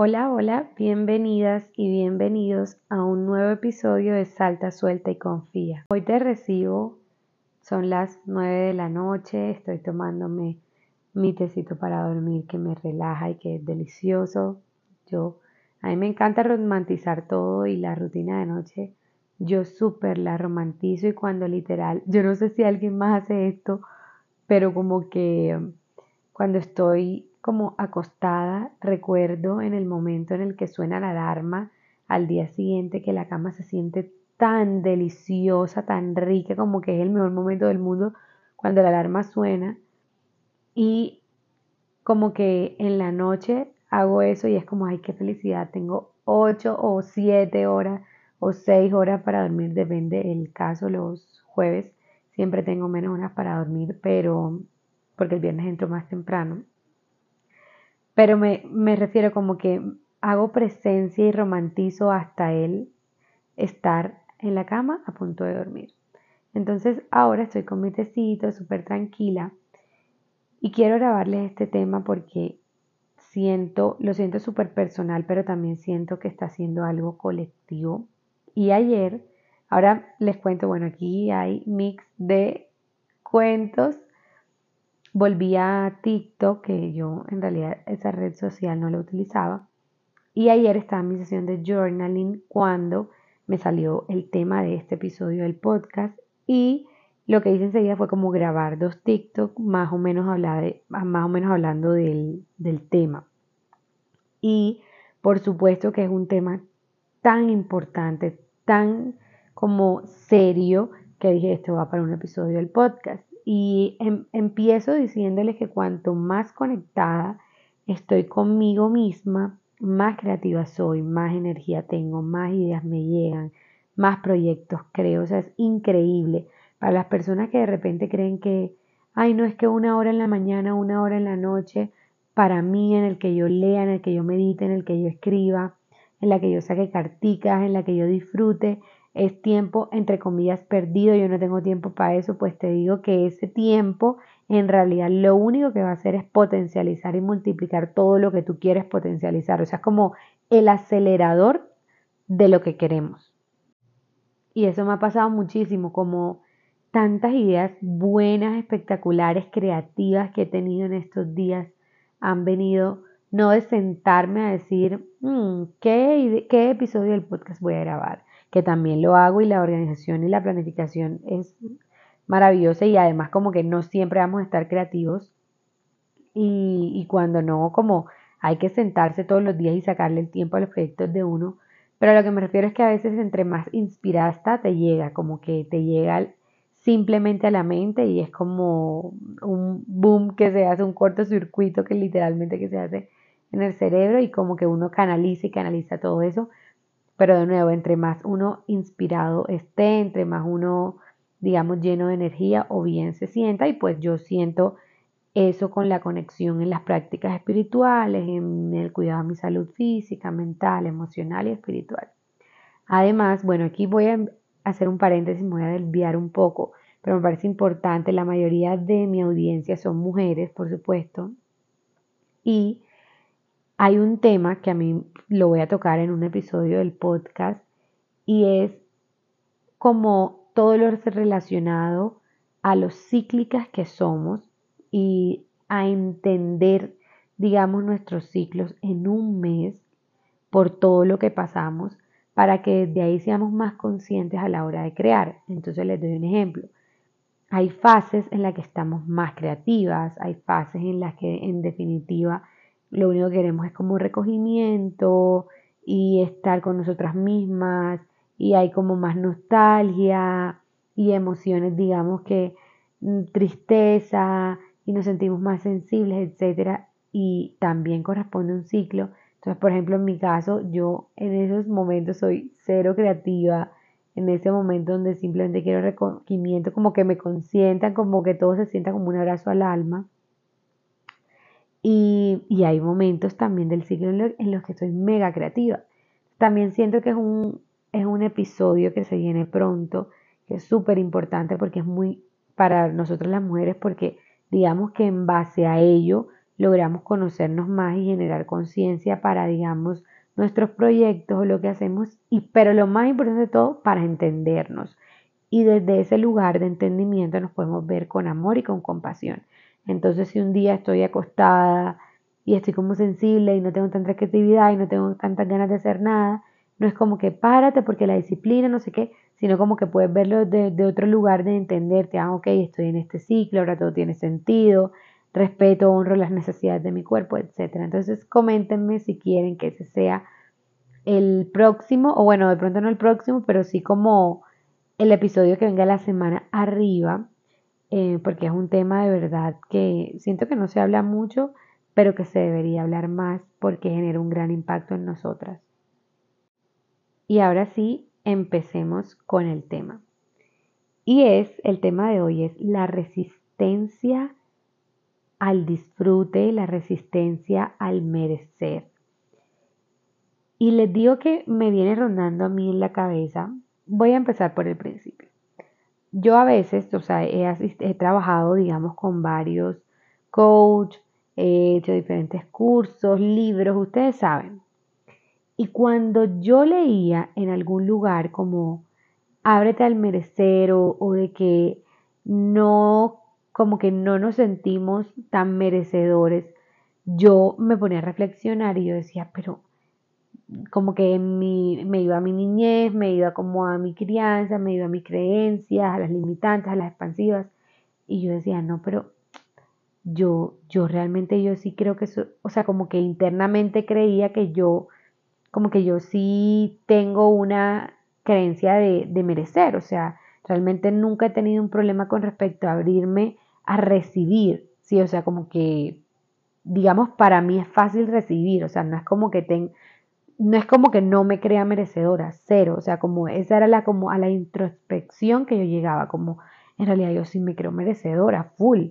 Hola, hola, bienvenidas y bienvenidos a un nuevo episodio de Salta, Suelta y Confía. Hoy te recibo, son las 9 de la noche, estoy tomándome mi tecito para dormir que me relaja y que es delicioso. Yo, a mí me encanta romantizar todo y la rutina de noche, yo súper la romantizo y cuando literal, yo no sé si alguien más hace esto, pero como que cuando estoy como acostada, recuerdo en el momento en el que suena la alarma al día siguiente que la cama se siente tan deliciosa, tan rica, como que es el mejor momento del mundo cuando la alarma suena. Y como que en la noche hago eso y es como, ay, qué felicidad, tengo ocho o siete horas o seis horas para dormir, depende del caso, los jueves siempre tengo menos horas para dormir, pero porque el viernes entro más temprano. Pero me, me refiero como que hago presencia y romantizo hasta él estar en la cama a punto de dormir. Entonces ahora estoy con mi tecito, súper tranquila. Y quiero grabarles este tema porque siento, lo siento súper personal, pero también siento que está siendo algo colectivo. Y ayer, ahora les cuento, bueno, aquí hay mix de cuentos volví a TikTok, que yo en realidad esa red social no la utilizaba. Y ayer estaba en mi sesión de journaling cuando me salió el tema de este episodio del podcast y lo que hice enseguida fue como grabar dos TikTok más o menos, más o menos hablando del, del tema. Y por supuesto que es un tema tan importante, tan como serio, que dije esto va para un episodio del podcast. Y em, empiezo diciéndoles que cuanto más conectada estoy conmigo misma, más creativa soy, más energía tengo, más ideas me llegan, más proyectos creo. O sea, es increíble. Para las personas que de repente creen que, ay, no es que una hora en la mañana, una hora en la noche, para mí en el que yo lea, en el que yo medite, en el que yo escriba, en la que yo saque carticas, en la que yo disfrute, es tiempo, entre comillas, perdido, yo no tengo tiempo para eso, pues te digo que ese tiempo en realidad lo único que va a hacer es potencializar y multiplicar todo lo que tú quieres potencializar. O sea, es como el acelerador de lo que queremos. Y eso me ha pasado muchísimo, como tantas ideas buenas, espectaculares, creativas que he tenido en estos días han venido no de sentarme a decir, mm, ¿qué, ¿qué episodio del podcast voy a grabar? Que también lo hago y la organización y la planificación es maravillosa y además como que no siempre vamos a estar creativos y, y cuando no, como hay que sentarse todos los días y sacarle el tiempo a los proyectos de uno. Pero a lo que me refiero es que a veces entre más inspirada te llega, como que te llega simplemente a la mente y es como un boom que se hace, un cortocircuito que literalmente que se hace en el cerebro y como que uno canaliza y canaliza todo eso pero de nuevo, entre más uno inspirado esté, entre más uno, digamos, lleno de energía o bien se sienta, y pues yo siento eso con la conexión en las prácticas espirituales, en el cuidado de mi salud física, mental, emocional y espiritual. Además, bueno, aquí voy a hacer un paréntesis, me voy a desviar un poco, pero me parece importante, la mayoría de mi audiencia son mujeres, por supuesto, y hay un tema que a mí lo voy a tocar en un episodio del podcast y es como todo lo relacionado a los cíclicas que somos y a entender, digamos, nuestros ciclos en un mes por todo lo que pasamos para que de ahí seamos más conscientes a la hora de crear. Entonces les doy un ejemplo. Hay fases en las que estamos más creativas, hay fases en las que en definitiva lo único que queremos es como recogimiento y estar con nosotras mismas y hay como más nostalgia y emociones, digamos que mm, tristeza y nos sentimos más sensibles, etcétera, y también corresponde un ciclo. Entonces, por ejemplo, en mi caso, yo en esos momentos soy cero creativa, en ese momento donde simplemente quiero recogimiento, como que me consientan, como que todo se sienta como un abrazo al alma. Y, hay momentos también del ciclo en, los que estoy mega creativa. También siento que es un, es un episodio que se viene pronto, que es súper importante porque es muy para nosotros las mujeres, porque digamos que en base a ello logramos conocernos más y generar conciencia para, digamos, nuestros proyectos o lo que hacemos, y, pero lo más importante de todo, para entendernos. Y desde ese lugar de entendimiento nos podemos ver con amor y con compasión. Entonces, si un día estoy acostada y estoy como sensible y no tengo tanta creatividad y no tengo tantas ganas de hacer nada, no es como que párate porque la disciplina, no sé qué, sino como que puedes verlo de, otro lugar de entenderte, ah, ok, estoy en este ciclo, ahora todo tiene sentido, respeto, honro las necesidades de mi cuerpo, etc. Entonces, coméntenme si quieren que ese sea el próximo, o bueno, de pronto no el próximo, pero sí como el episodio que venga la semana arriba, eh, porque es un tema de verdad que siento que no se habla mucho, pero que se debería hablar más porque genera un gran impacto en nosotras. Y ahora sí, empecemos con el tema. Y es, el tema de hoy es la resistencia al disfrute, la resistencia al merecer. Y les digo que me viene rondando a mí en la cabeza. Voy a empezar por el principio. Yo a veces, o sea, he, he trabajado, digamos, con varios coach, he hecho diferentes cursos, libros, ustedes saben. Y cuando yo leía en algún lugar como ábrete al merecer o, o de que no como que no nos sentimos tan merecedores, yo me ponía a reflexionar y yo decía, pero como que mi, me iba a mi niñez, me iba como a mi crianza, me iba a mis creencias, a las limitantes, a las expansivas. Y yo decía, no, pero yo, yo realmente yo sí creo que eso, o sea, como que internamente creía que yo, como que yo sí tengo una creencia de, de merecer, o sea, realmente nunca he tenido un problema con respecto a abrirme a recibir, ¿sí? O sea, como que, digamos, para mí es fácil recibir, o sea, no es como que ten, no es como que no me crea merecedora, cero, o sea, como esa era la, como a la introspección que yo llegaba, como en realidad yo sí me creo merecedora, full.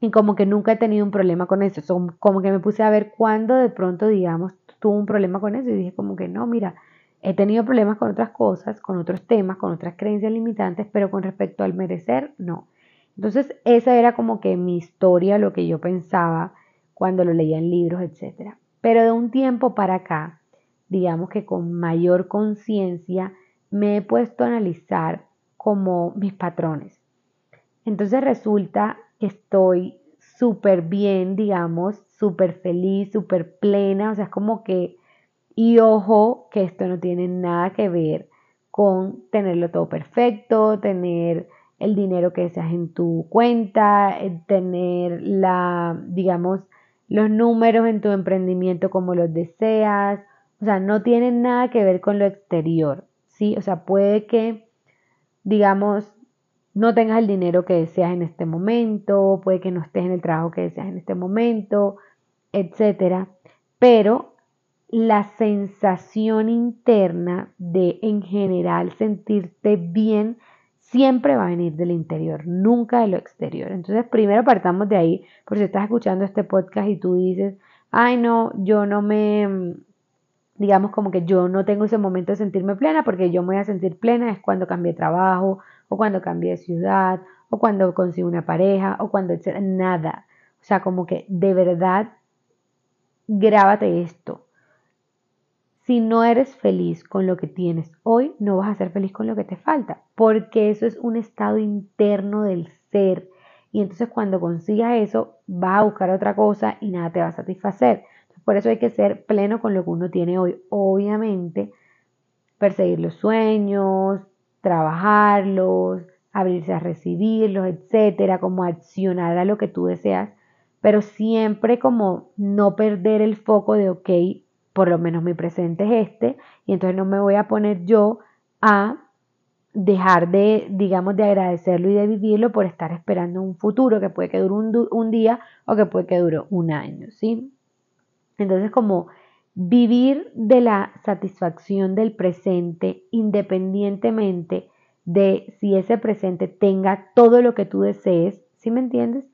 Y como que nunca he tenido un problema con eso, como que me puse a ver cuándo de pronto, digamos, tuvo un problema con eso y dije como que no, mira, he tenido problemas con otras cosas, con otros temas, con otras creencias limitantes, pero con respecto al merecer, no. Entonces, esa era como que mi historia, lo que yo pensaba cuando lo leía en libros, etc. Pero de un tiempo para acá, digamos que con mayor conciencia, me he puesto a analizar como mis patrones. Entonces resulta que estoy súper bien, digamos, súper feliz, súper plena, o sea, es como que, y ojo, que esto no tiene nada que ver con tenerlo todo perfecto, tener el dinero que deseas en tu cuenta, tener la, digamos, los números en tu emprendimiento como los deseas. O sea, no tiene nada que ver con lo exterior, ¿sí? O sea, puede que, digamos, no tengas el dinero que deseas en este momento, puede que no estés en el trabajo que deseas en este momento, etcétera. Pero la sensación interna de en general sentirte bien siempre va a venir del interior, nunca de lo exterior. Entonces, primero partamos de ahí, por si estás escuchando este podcast y tú dices, ay no, yo no me, digamos como que yo no tengo ese momento de sentirme plena, porque yo me voy a sentir plena es cuando cambie de trabajo, o cuando cambie de ciudad, o cuando consigo una pareja, o cuando, nada. O sea, como que de verdad, grábate esto si no eres feliz con lo que tienes hoy, no vas a ser feliz con lo que te falta, porque eso es un estado interno del ser. Y entonces cuando consigas eso, vas a buscar otra cosa y nada te va a satisfacer. Por eso hay que ser pleno con lo que uno tiene hoy. Obviamente, perseguir los sueños, trabajarlos, abrirse a recibirlos, etcétera, como accionar a lo que tú deseas, pero siempre como no perder el foco de, ok, por lo menos mi presente es este, y entonces no me voy a poner yo a dejar de, digamos, de agradecerlo y de vivirlo por estar esperando un futuro que puede que dure un, un día o que puede que dure un año, ¿sí? Entonces, como vivir de la satisfacción del presente independientemente de si ese presente tenga todo lo que tú desees, ¿sí me entiendes?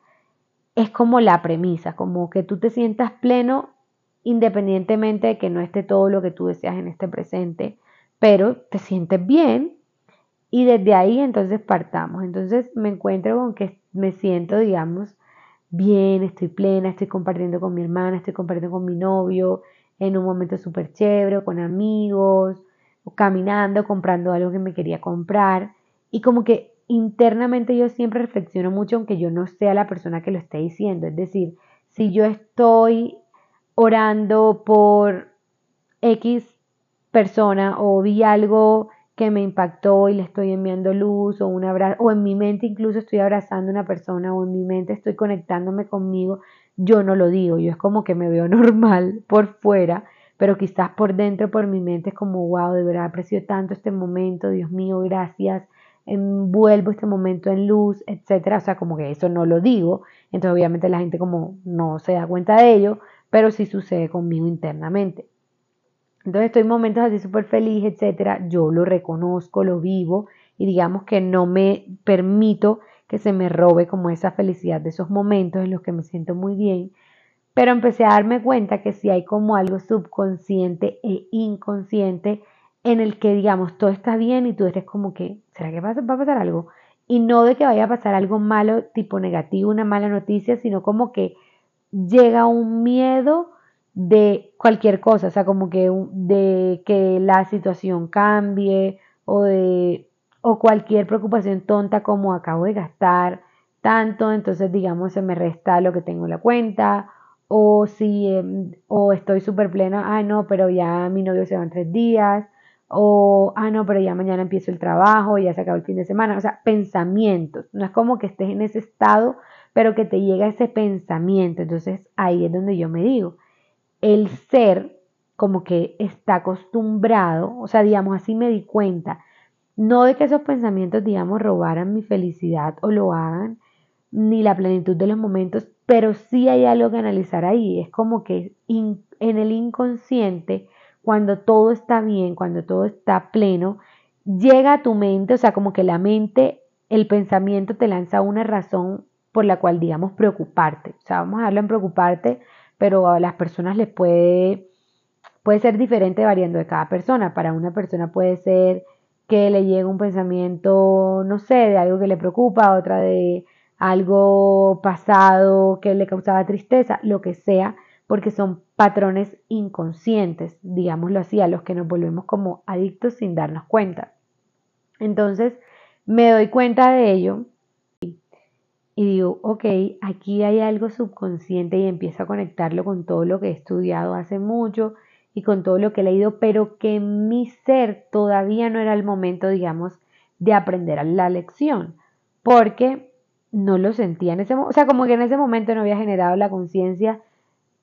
Es como la premisa, como que tú te sientas pleno independientemente de que no esté todo lo que tú deseas en este presente, pero te sientes bien y desde ahí entonces partamos. Entonces me encuentro con que me siento, digamos, bien, estoy plena, estoy compartiendo con mi hermana, estoy compartiendo con mi novio, en un momento súper chévere, con amigos, caminando, comprando algo que me quería comprar. Y como que internamente yo siempre reflexiono mucho, aunque yo no sea la persona que lo esté diciendo. Es decir, si yo estoy orando por X persona o vi algo que me impactó y le estoy enviando luz o un abrazo, o en mi mente incluso estoy abrazando a una persona o en mi mente estoy conectándome conmigo, yo no lo digo, yo es como que me veo normal por fuera, pero quizás por dentro, por mi mente es como, wow, de verdad aprecio tanto este momento, Dios mío, gracias, envuelvo este momento en luz, etcétera, o sea, como que eso no lo digo, entonces obviamente la gente como no se da cuenta de ello, pero sí sucede conmigo internamente. Entonces estoy en momentos así súper feliz, etcétera, yo lo reconozco, lo vivo y digamos que no me permito que se me robe como esa felicidad de esos momentos en los que me siento muy bien. Pero empecé a darme cuenta que si hay como algo subconsciente e inconsciente en el que digamos todo está bien y tú eres como que, ¿será que va a pasar algo? Y no de que vaya a pasar algo malo, tipo negativo, una mala noticia, sino como que llega un miedo de cualquier cosa, o sea, como que de que la situación cambie o de o cualquier preocupación tonta como acabo de gastar tanto, entonces digamos se me resta lo que tengo en la cuenta o si em, o estoy súper plena, ah no, pero ya mi novio se va en tres días o ah no, pero ya mañana empiezo el trabajo, ya se acabó el fin de semana, o sea, pensamientos, no es como que estés en ese estado, pero que te llega ese pensamiento, entonces ahí es donde yo me digo, el ser como que está acostumbrado, o sea, digamos, así me di cuenta, no de que esos pensamientos, digamos, robaran mi felicidad o lo hagan, ni la plenitud de los momentos, pero sí hay algo que analizar ahí. Es como que en el inconsciente, cuando todo está bien, cuando todo está pleno, llega a tu mente, o sea, como que la mente, el pensamiento te lanza una razón por la cual, digamos, preocuparte. O sea, vamos a darlo en preocuparte pero a las personas les puede, puede ser diferente variando de cada persona. Para una persona puede ser que le llegue un pensamiento, no sé, de algo que le preocupa, otra de algo pasado que le causaba tristeza, lo que sea, porque son patrones inconscientes, digámoslo así, a los que nos volvemos como adictos sin darnos cuenta. Entonces, me doy cuenta de ello y digo, ok, aquí hay algo subconsciente y empiezo a conectarlo con todo lo que he estudiado hace mucho y con todo lo que he leído, pero que mi ser todavía no era el momento, digamos, de aprender la lección, porque no lo sentía en ese momento, o sea, como que en ese momento no había generado la conciencia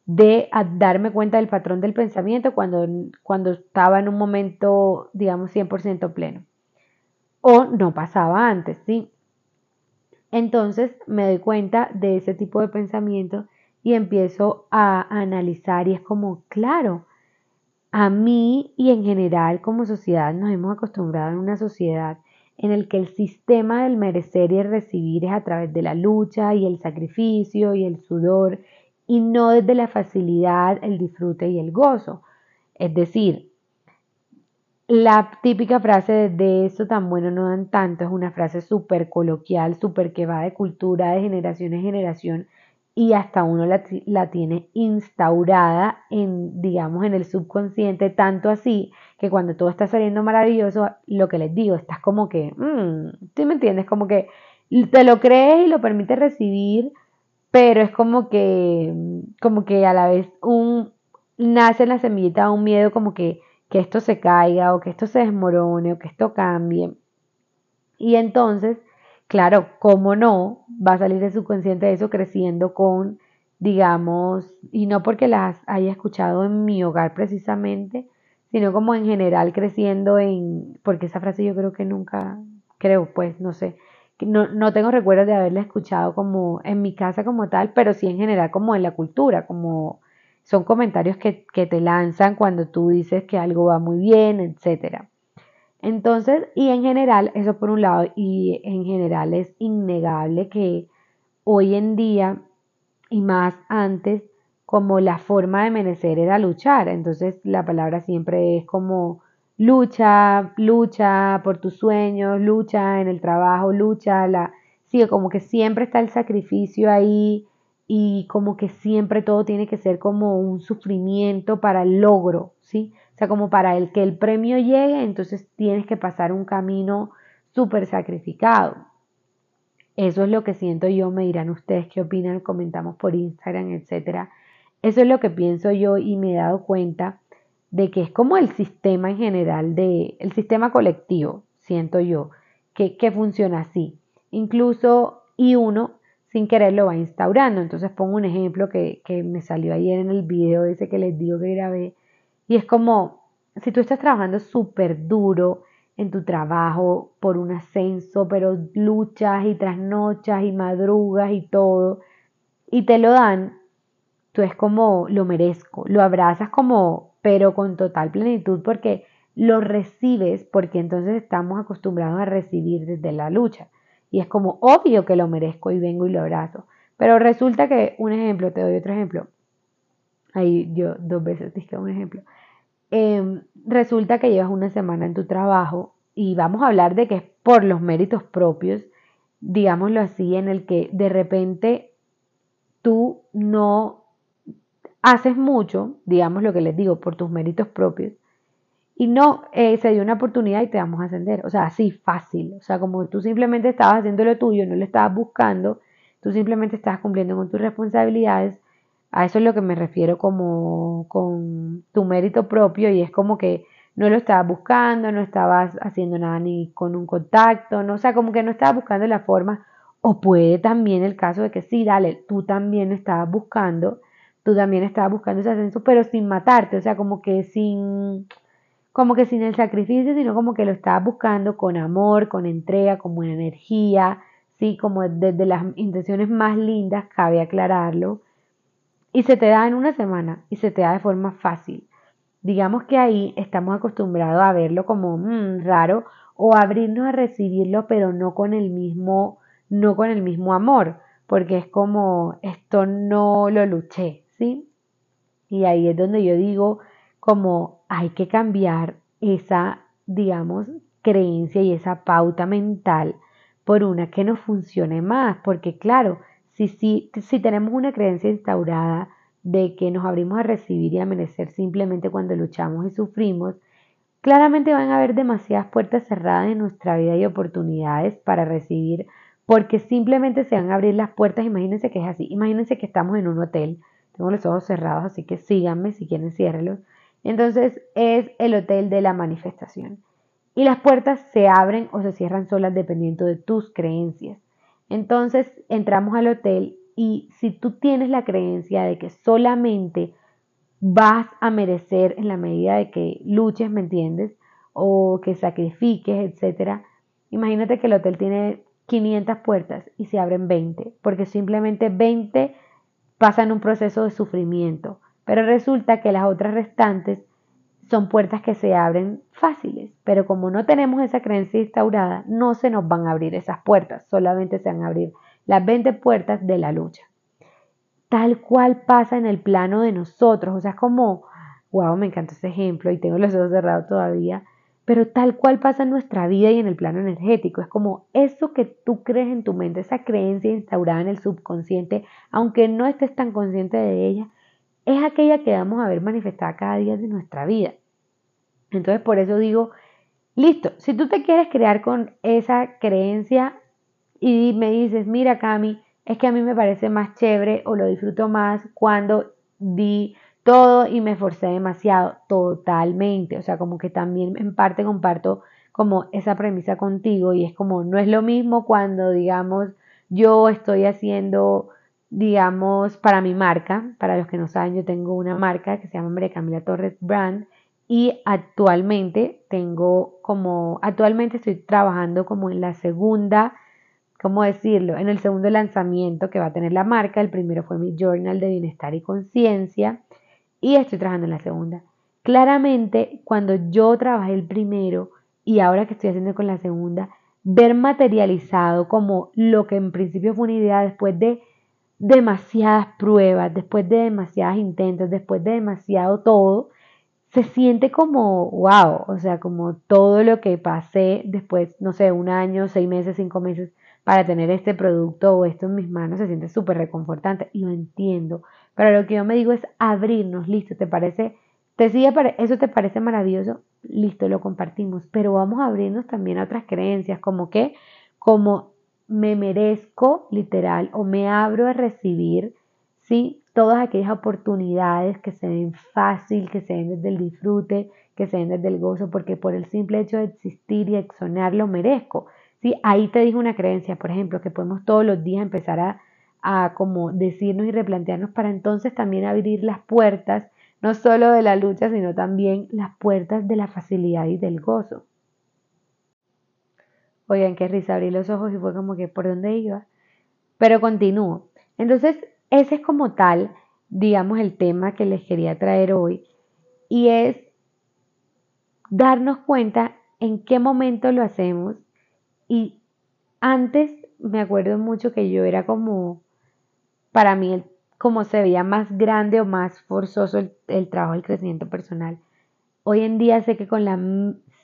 de darme cuenta del patrón del pensamiento cuando, cuando estaba en un momento, digamos, 100% pleno. O no pasaba antes, ¿sí? Entonces me doy cuenta de ese tipo de pensamiento y empiezo a analizar y es como, claro, a mí y en general como sociedad nos hemos acostumbrado en una sociedad en el que el sistema del merecer y el recibir es a través de la lucha y el sacrificio y el sudor y no desde la facilidad, el disfrute y el gozo. Es decir, la típica frase de, eso tan bueno no dan tanto es una frase súper coloquial, súper que va de cultura de generación en generación y hasta uno la, la, tiene instaurada en, digamos, en el subconsciente, tanto así que cuando todo está saliendo maravilloso, lo que les digo, estás como que, mmm, ¿tú me entiendes? Como que te lo crees y lo permite recibir, pero es como que, como que a la vez un, nace en la semillita un miedo como que que esto se caiga o que esto se desmorone o que esto cambie. Y entonces, claro, ¿cómo no? Va a salir de subconsciente eso creciendo con, digamos, y no porque las haya escuchado en mi hogar precisamente, sino como en general creciendo en, porque esa frase yo creo que nunca, creo, pues, no sé, no, no tengo recuerdos de haberla escuchado como en mi casa como tal, pero sí en general como en la cultura, como son comentarios que, te lanzan cuando tú dices que algo va muy bien, etc. Entonces, y en general, eso por un lado, y en general es innegable que hoy en día y más antes, como la forma de merecer era luchar. Entonces, la palabra siempre es como lucha, lucha por tus sueños, lucha en el trabajo, lucha, la, sí, como que siempre está el sacrificio ahí y como que siempre todo tiene que ser como un sufrimiento para el logro, ¿sí? O sea, como para el que el premio llegue, entonces tienes que pasar un camino súper sacrificado. Eso es lo que siento yo, me dirán ustedes qué opinan, comentamos por Instagram, etcétera. Eso es lo que pienso yo y me he dado cuenta de que es como el sistema en general, de, el sistema colectivo, siento yo, que, que funciona así. Incluso, y uno sin querer lo va instaurando. Entonces pongo un ejemplo que, que me salió ayer en el video ese que les digo que grabé. Y es como, si tú estás trabajando súper duro en tu trabajo por un ascenso, pero luchas y trasnochas y madrugas y todo, y te lo dan, tú es como, lo merezco, lo abrazas como, pero con total plenitud porque lo recibes, porque entonces estamos acostumbrados a recibir desde la lucha. Y es como obvio que lo merezco y vengo y lo abrazo. Pero resulta que, un ejemplo, te doy otro ejemplo. Ahí yo dos veces dije un ejemplo. Em, resulta que llevas una semana en tu trabajo y vamos a hablar de que es por los méritos propios, digámoslo así, en el que de repente tú no haces mucho, digamos lo que les digo, por tus méritos propios, y no eh, se dio una oportunidad y te vamos a ascender. O sea, así, fácil. O sea, como tú simplemente estabas haciendo lo tuyo, no lo estabas buscando, tú simplemente estabas cumpliendo con tus responsabilidades. A eso es lo que me refiero como con tu mérito propio y es como que no lo estabas buscando, no estabas haciendo nada ni con un contacto, no, o sea, como que no estabas buscando la forma. O puede también el caso de que sí, dale, tú también estabas buscando, tú también estabas buscando ese ascenso, pero sin matarte, o sea, como que sin como que sin el sacrificio, sino como que lo estabas buscando con amor, con entrega, con buena energía, ¿sí? Como desde las intenciones más lindas, cabe aclararlo. Y se te da en una semana y se te da de forma fácil. Digamos que ahí estamos acostumbrados a verlo como mm, raro o abrirnos a recibirlo, pero no con el mismo, no con el mismo amor, porque es como esto no lo luché, ¿sí? Y ahí es donde yo digo como hay que cambiar esa, digamos, creencia y esa pauta mental por una que nos funcione más, porque claro, si, si, si tenemos una creencia instaurada de que nos abrimos a recibir y a merecer simplemente cuando luchamos y sufrimos, claramente van a haber demasiadas puertas cerradas en nuestra vida y oportunidades para recibir, porque simplemente se van a abrir las puertas, imagínense que es así, imagínense que estamos en un hotel, tengo los ojos cerrados, así que síganme si quieren ciérrelos entonces es el hotel de la manifestación. Y las puertas se abren o se cierran solas dependiendo de tus creencias. Entonces entramos al hotel y si tú tienes la creencia de que solamente vas a merecer en la medida de que luches, ¿me entiendes? O que sacrifiques, etcétera. Imagínate que el hotel tiene 500 puertas y se abren 20, porque simplemente 20 pasan un proceso de sufrimiento pero resulta que las otras restantes son puertas que se abren fáciles, pero como no tenemos esa creencia instaurada, no se nos van a abrir esas puertas, solamente se van a abrir las 20 puertas de la lucha. Tal cual pasa en el plano de nosotros, o sea, como, wow, me encanta ese ejemplo y tengo los ojos cerrados todavía, pero tal cual pasa en nuestra vida y en el plano energético, es como eso que tú crees en tu mente, esa creencia instaurada en el subconsciente, aunque no estés tan consciente de ella, es aquella que vamos a ver manifestada cada día de nuestra vida. Entonces, por eso digo, listo, si tú te quieres crear con esa creencia y me dices, mira Cami, es que a mí me parece más chévere o lo disfruto más cuando di todo y me esforcé demasiado, totalmente. O sea, como que también en parte comparto como esa premisa contigo y es como, no es lo mismo cuando, digamos, yo estoy haciendo digamos, para mi marca. Para los que no saben, yo tengo una marca que se llama María Camila Torres Brand y actualmente tengo como, actualmente estoy trabajando como en la segunda, ¿cómo decirlo? En el segundo lanzamiento que va a tener la marca. El primero fue mi Journal de Bienestar y Conciencia y estoy trabajando en la segunda. Claramente, cuando yo trabajé el primero y ahora que estoy haciendo con la segunda, ver materializado como lo que en principio fue una idea después de demasiadas pruebas, después de demasiados intentos, después de demasiado todo, se siente como, wow, o sea, como todo lo que pasé después, no sé, un año, seis meses, cinco meses, para tener este producto o esto en mis manos se siente súper reconfortante y lo entiendo. Pero lo que yo me digo es abrirnos, listo, ¿te parece? ¿Te sigue, eso te parece maravilloso? Listo, lo compartimos. Pero vamos a abrirnos también a otras creencias, como que, como me merezco, literal, o me abro a recibir, ¿sí? Todas aquellas oportunidades que se ven fácil, que se ven desde el disfrute, que se ven desde el gozo, porque por el simple hecho de existir y exonar lo merezco. ¿sí? Ahí te digo una creencia, por ejemplo, que podemos todos los días empezar a, a como decirnos y replantearnos para entonces también abrir las puertas, no solo de la lucha, sino también las puertas de la facilidad y del gozo. Oigan, qué risa, abrí los ojos y fue como que por dónde iba. Pero continúo. Entonces, ese es como tal, digamos, el tema que les quería traer hoy. Y es darnos cuenta en qué momento lo hacemos y antes me acuerdo mucho que yo era como, para mí, como se veía más grande o más forzoso el, trabajo del crecimiento personal. Hoy en día sé que con la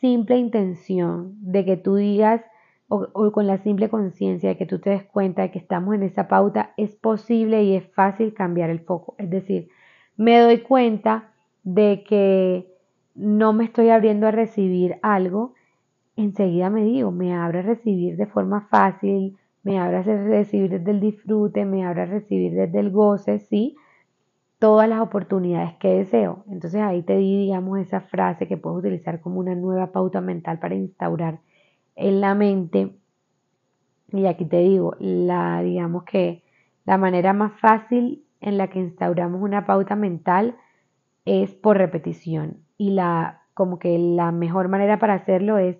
simple intención de que tú digas o, con la simple conciencia de que tú te des cuenta de que estamos en esa pauta, es posible y es fácil cambiar el foco. Es decir, me doy cuenta de que no me estoy abriendo a recibir algo enseguida me digo, me abra a recibir de forma fácil, me abra a recibir desde el disfrute, me abra a recibir desde el goce, ¿sí? Todas las oportunidades que deseo. Entonces ahí te di, digamos, esa frase que puedes utilizar como una nueva pauta mental para instaurar en la mente. Y aquí te digo, la, digamos que la manera más fácil en la que instauramos una pauta mental es por repetición. Y la, como que la mejor manera para hacerlo es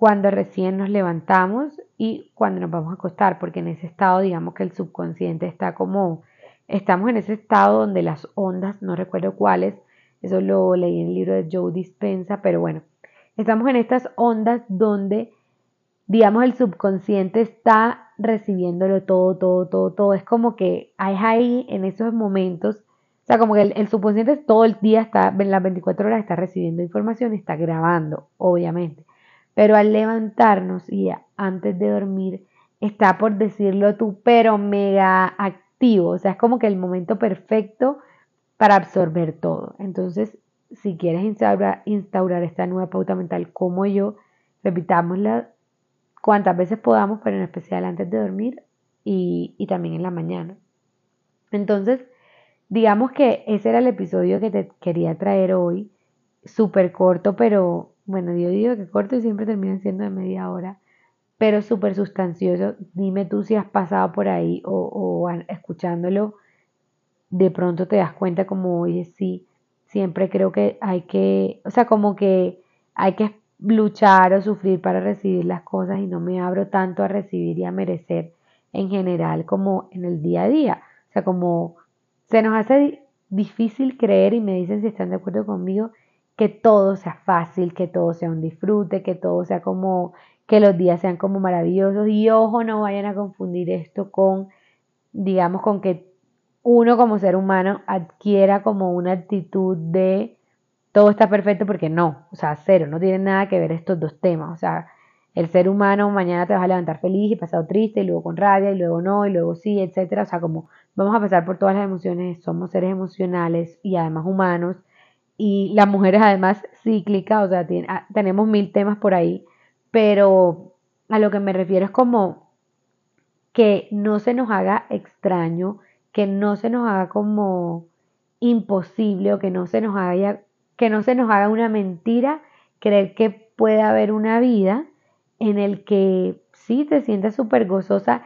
cuando recién nos levantamos y cuando nos vamos a acostar, porque en ese estado digamos que el subconsciente está como, estamos en ese estado donde las ondas, no recuerdo cuáles, eso lo leí en el libro de Joe Dispensa, pero bueno, estamos en estas ondas donde digamos el subconsciente está recibiéndolo todo, todo, todo, todo, es como que hay ahí en esos momentos, o sea, como que el, el subconsciente todo el día está, en las 24 horas está recibiendo información está grabando, obviamente. Pero al levantarnos y antes de dormir, está por decirlo tú, pero mega activo. O sea, es como que el momento perfecto para absorber todo. Entonces, si quieres instaurar, instaurar esta nueva pauta mental como yo, repitámosla cuantas veces podamos, pero en especial antes de dormir y, y también en la mañana. Entonces, digamos que ese era el episodio que te quería traer hoy, súper corto, pero bueno, yo digo que corto y siempre terminan siendo de media hora, pero súper sustancioso. Dime tú si has pasado por ahí o, escuchándolo, de pronto te das cuenta como, oye, sí, siempre creo que hay que, o sea, como que hay que luchar o sufrir para recibir las cosas y no me abro tanto a recibir y a merecer en general como en el día a día. O sea, como se nos hace difícil creer y me dicen si están de acuerdo conmigo que todo sea fácil, que todo sea un disfrute, que todo sea como, que los días sean como maravillosos. Y ojo, no vayan a confundir esto con, digamos, con que uno como ser humano adquiera como una actitud de todo está perfecto porque no, o sea, cero, no tienen nada que ver estos dos temas. O sea, el ser humano mañana te vas a levantar feliz y pasado triste y luego con rabia y luego no y luego sí, etcétera. O sea, como vamos a pasar por todas las emociones, somos seres emocionales y además humanos y las mujeres además cíclicas, o sea, ah, tenemos mil temas por ahí, pero a lo que me refiero es como que no se nos haga extraño, que no se nos haga como imposible o que no se nos haga, que no se nos haga una mentira creer que puede haber una vida en el que sí te sientas súper gozosa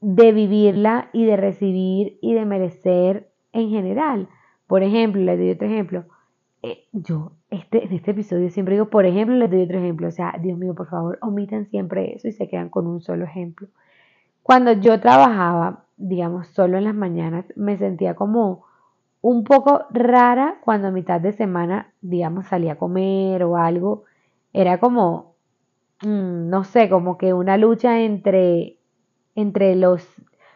de vivirla y de recibir y de merecer en general. Por ejemplo, les doy otro ejemplo. Eh, yo, este, en este episodio siempre digo, por ejemplo, les doy otro ejemplo. O sea, Dios mío, por favor, omitan siempre eso y se quedan con un solo ejemplo. Cuando yo trabajaba, digamos, solo en las mañanas, me sentía como un poco rara cuando a mitad de semana, digamos, salía a comer o algo. Era como, mm, no sé, como que una lucha entre, entre los,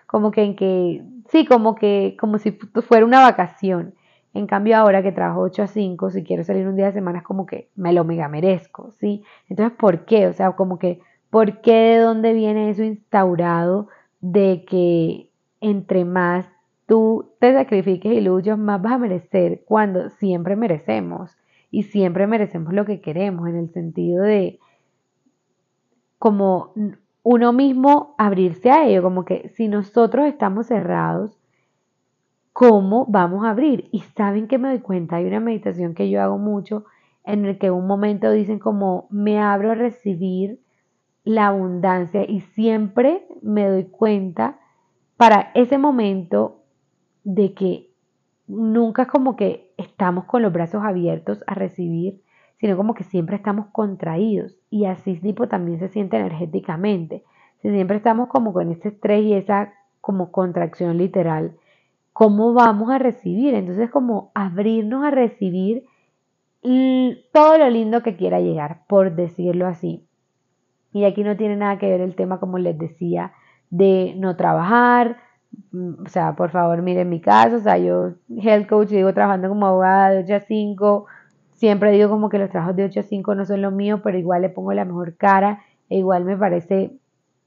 como que en que, sí, como que, como si fuera una vacación. En cambio, ahora que trabajo 8 a 5, si quiero salir un día de semana es como que me lo mega merezco, ¿sí? Entonces, ¿por qué? O sea, como que, ¿Por qué de dónde viene eso instaurado de que entre más tú te sacrifiques y luchas, más vas a merecer cuando siempre merecemos y siempre merecemos lo que queremos en el sentido de como uno mismo abrirse a ello, como que si nosotros estamos cerrados, ¿cómo vamos a abrir? Y saben que me doy cuenta, hay una meditación que yo hago mucho en el que un momento dicen como me abro a recibir la abundancia y siempre me doy cuenta para ese momento de que nunca es como que estamos con los brazos abiertos a recibir, sino como que siempre estamos contraídos y así tipo también se siente energéticamente. Si siempre estamos como con ese estrés y esa como contracción literal, ¿cómo vamos a recibir? Entonces como abrirnos a recibir todo lo lindo que quiera llegar, por decirlo así. Y aquí no tiene nada que ver el tema, como les decía, de no trabajar. Mm, o sea, por favor, miren mi caso. O sea, yo, health coach, digo trabajando como abogada de 8 a 5. Siempre digo como que los trabajos de 8 a 5 no son los míos, pero igual le pongo la mejor cara. E igual me parece,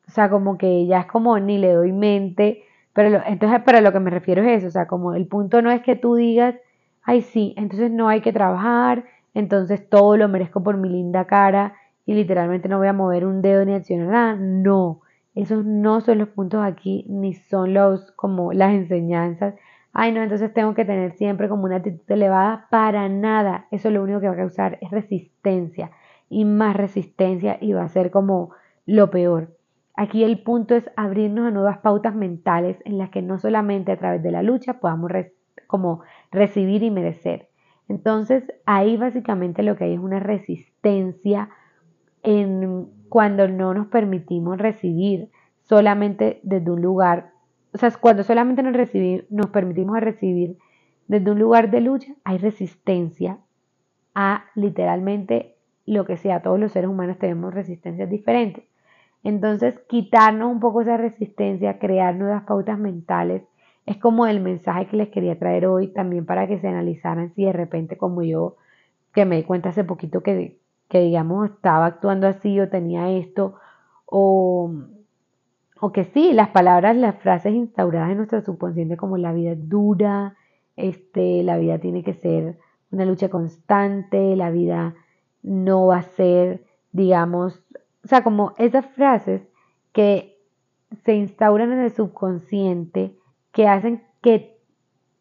o sea, como que ya es como ni le doy mente. Pero lo, entonces, para lo que me refiero es eso. O sea, como el punto no es que tú digas, ay, sí, entonces no hay que trabajar, entonces todo lo merezco por mi linda cara y literalmente no voy a mover un dedo ni accionar nada. No, esos no son los puntos aquí, ni son los como las enseñanzas. Ay, no, entonces tengo que tener siempre como una actitud elevada. Para nada. Eso lo único que va a causar es resistencia y más resistencia y va a ser como lo peor. Aquí el punto es abrirnos a nuevas pautas mentales en las que no solamente a través de la lucha podamos como recibir y merecer. Entonces ahí básicamente lo que hay es una resistencia en cuando no nos permitimos recibir solamente desde un lugar, o sea, cuando solamente nos, recibir, nos permitimos recibir desde un lugar de lucha, hay resistencia a literalmente lo que sea. Todos los seres humanos tenemos resistencias diferentes. Entonces, quitarnos un poco esa resistencia, crear nuevas pautas mentales, es como el mensaje que les quería traer hoy también para que se analizaran si de repente como yo, que me di cuenta hace poquito que que digamos estaba actuando así o tenía esto, o, o que sí, las palabras, las frases instauradas en nuestro subconsciente como la vida es dura, este, la vida tiene que ser una lucha constante, la vida no va a ser, digamos, o sea, como esas frases que se instauran en el subconsciente, que hacen que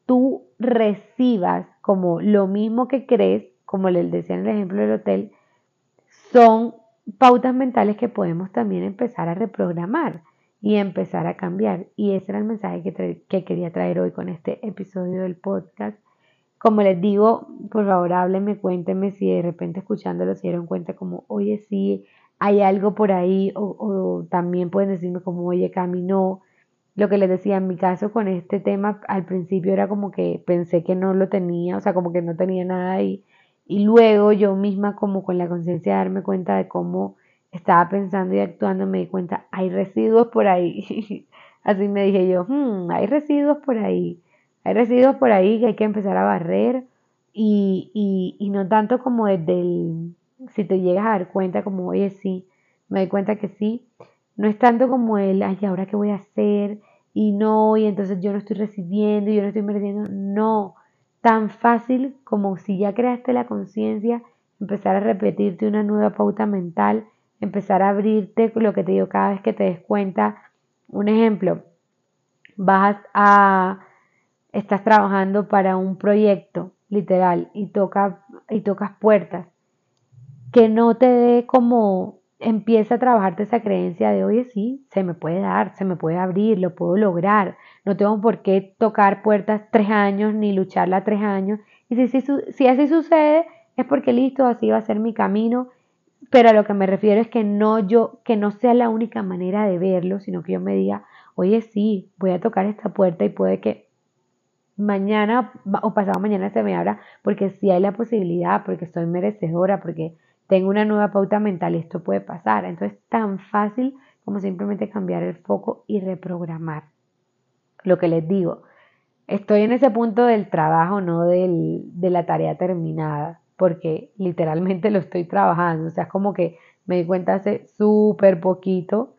tú recibas como lo mismo que crees, como les decía en el ejemplo del hotel, son pautas mentales que podemos también empezar a reprogramar y empezar a cambiar. Y ese era el mensaje que, quería traer hoy con este episodio del podcast. Como les digo, por favor háblenme, cuéntenme si de repente escuchándolo se dieron cuenta como, oye, sí, hay algo por ahí, o, o también pueden decirme como, oye, caminó. Lo que les decía en mi caso con este tema, al principio era como que pensé que no lo tenía, o sea, como que no tenía nada ahí y luego yo misma como con la conciencia de darme cuenta de cómo estaba pensando y actuando, me di cuenta, hay residuos por ahí. Así me dije yo, hmm, hay residuos por ahí. Hay residuos por ahí que hay que empezar a barrer y, y, y no tanto como desde el, si te llegas a dar cuenta como, oye, sí, me doy cuenta que sí. No es tanto como el, ay, ¿ahora qué voy a hacer? Y no, y entonces yo no estoy recibiendo y yo no estoy mereciendo. No, tan fácil como si ya creaste la conciencia, empezar a repetirte una nueva pauta mental, empezar a abrirte lo que te digo cada vez que te des cuenta. Un ejemplo, vas a, estás trabajando para un proyecto, literal, y, toca, y tocas puertas, que no te dé como empieza a trabajarte esa creencia de, oye, sí, se me puede dar, se me puede abrir, lo puedo lograr, no tengo por qué tocar puertas tres años ni lucharla tres años. Y si, si, si así sucede, es porque listo, así va a ser mi camino. Pero a lo que me refiero es que no yo, que no sea la única manera de verlo, sino que yo me diga, oye, sí, voy a tocar esta puerta y puede que mañana o pasado mañana se me abra, porque sí hay la posibilidad, porque soy merecedora, porque tengo una nueva pauta mental, esto puede pasar. Entonces, tan fácil como simplemente cambiar el foco y reprogramar. Lo que les digo, estoy en ese punto del trabajo, no del, de la tarea terminada, porque literalmente lo estoy trabajando. O sea, es como que Me di cuenta hace súper poquito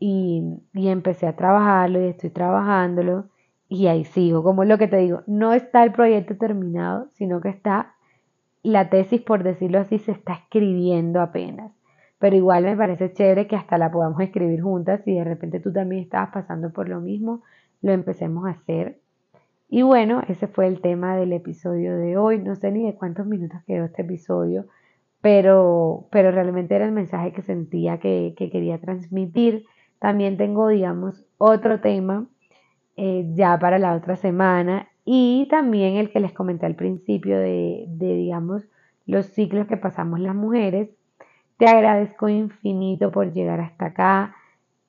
y, y empecé a trabajarlo y estoy trabajándolo y ahí sigo. Como es lo que te digo, no está el proyecto terminado, sino que está la tesis, por decirlo así, se está escribiendo apenas. Pero igual me parece chévere que hasta la podamos escribir juntas y de repente tú también estabas pasando por lo mismo, lo empecemos a hacer. Y bueno, ese fue el tema del episodio de hoy. No sé ni de cuántos minutos quedó este episodio, pero, pero realmente era el mensaje que sentía que, quería transmitir. También tengo, digamos, otro tema eh, ya para la otra semana y también el que les comenté al principio de, de, digamos, los ciclos que pasamos las mujeres. Te agradezco infinito por llegar hasta acá.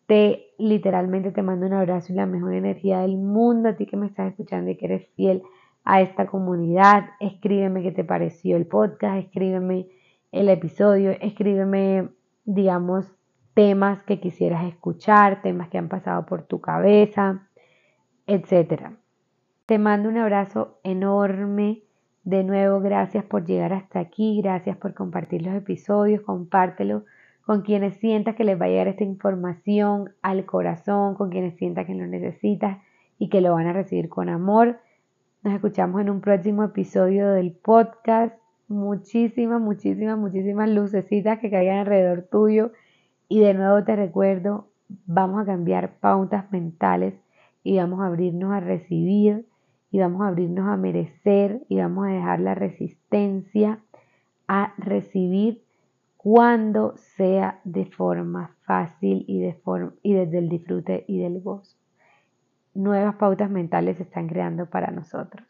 Te literalmente te mando un abrazo y la mejor energía del mundo a ti que me estás escuchando y que eres fiel a esta comunidad. Escríbeme qué te pareció el podcast, escríbeme el episodio, escríbeme, digamos, temas que quisieras escuchar, temas que han pasado por tu cabeza, etcétera. Te mando un abrazo enorme. De nuevo, gracias por llegar hasta aquí, gracias por compartir los episodios, compártelo con quienes sientas que les va a llegar esta información al corazón, con quienes sientas que lo necesitas y que lo van a recibir con amor. Nos escuchamos en un próximo episodio del podcast. Muchísimas, muchísimas, muchísimas lucecitas que caigan alrededor tuyo. Y de nuevo te recuerdo, vamos a cambiar pautas mentales y vamos a abrirnos a recibir y vamos a abrirnos a merecer y vamos a dejar la resistencia a recibir cuando sea de forma fácil y, de forma, y desde el disfrute y del gozo. Nuevas pautas mentales se están creando para nosotros.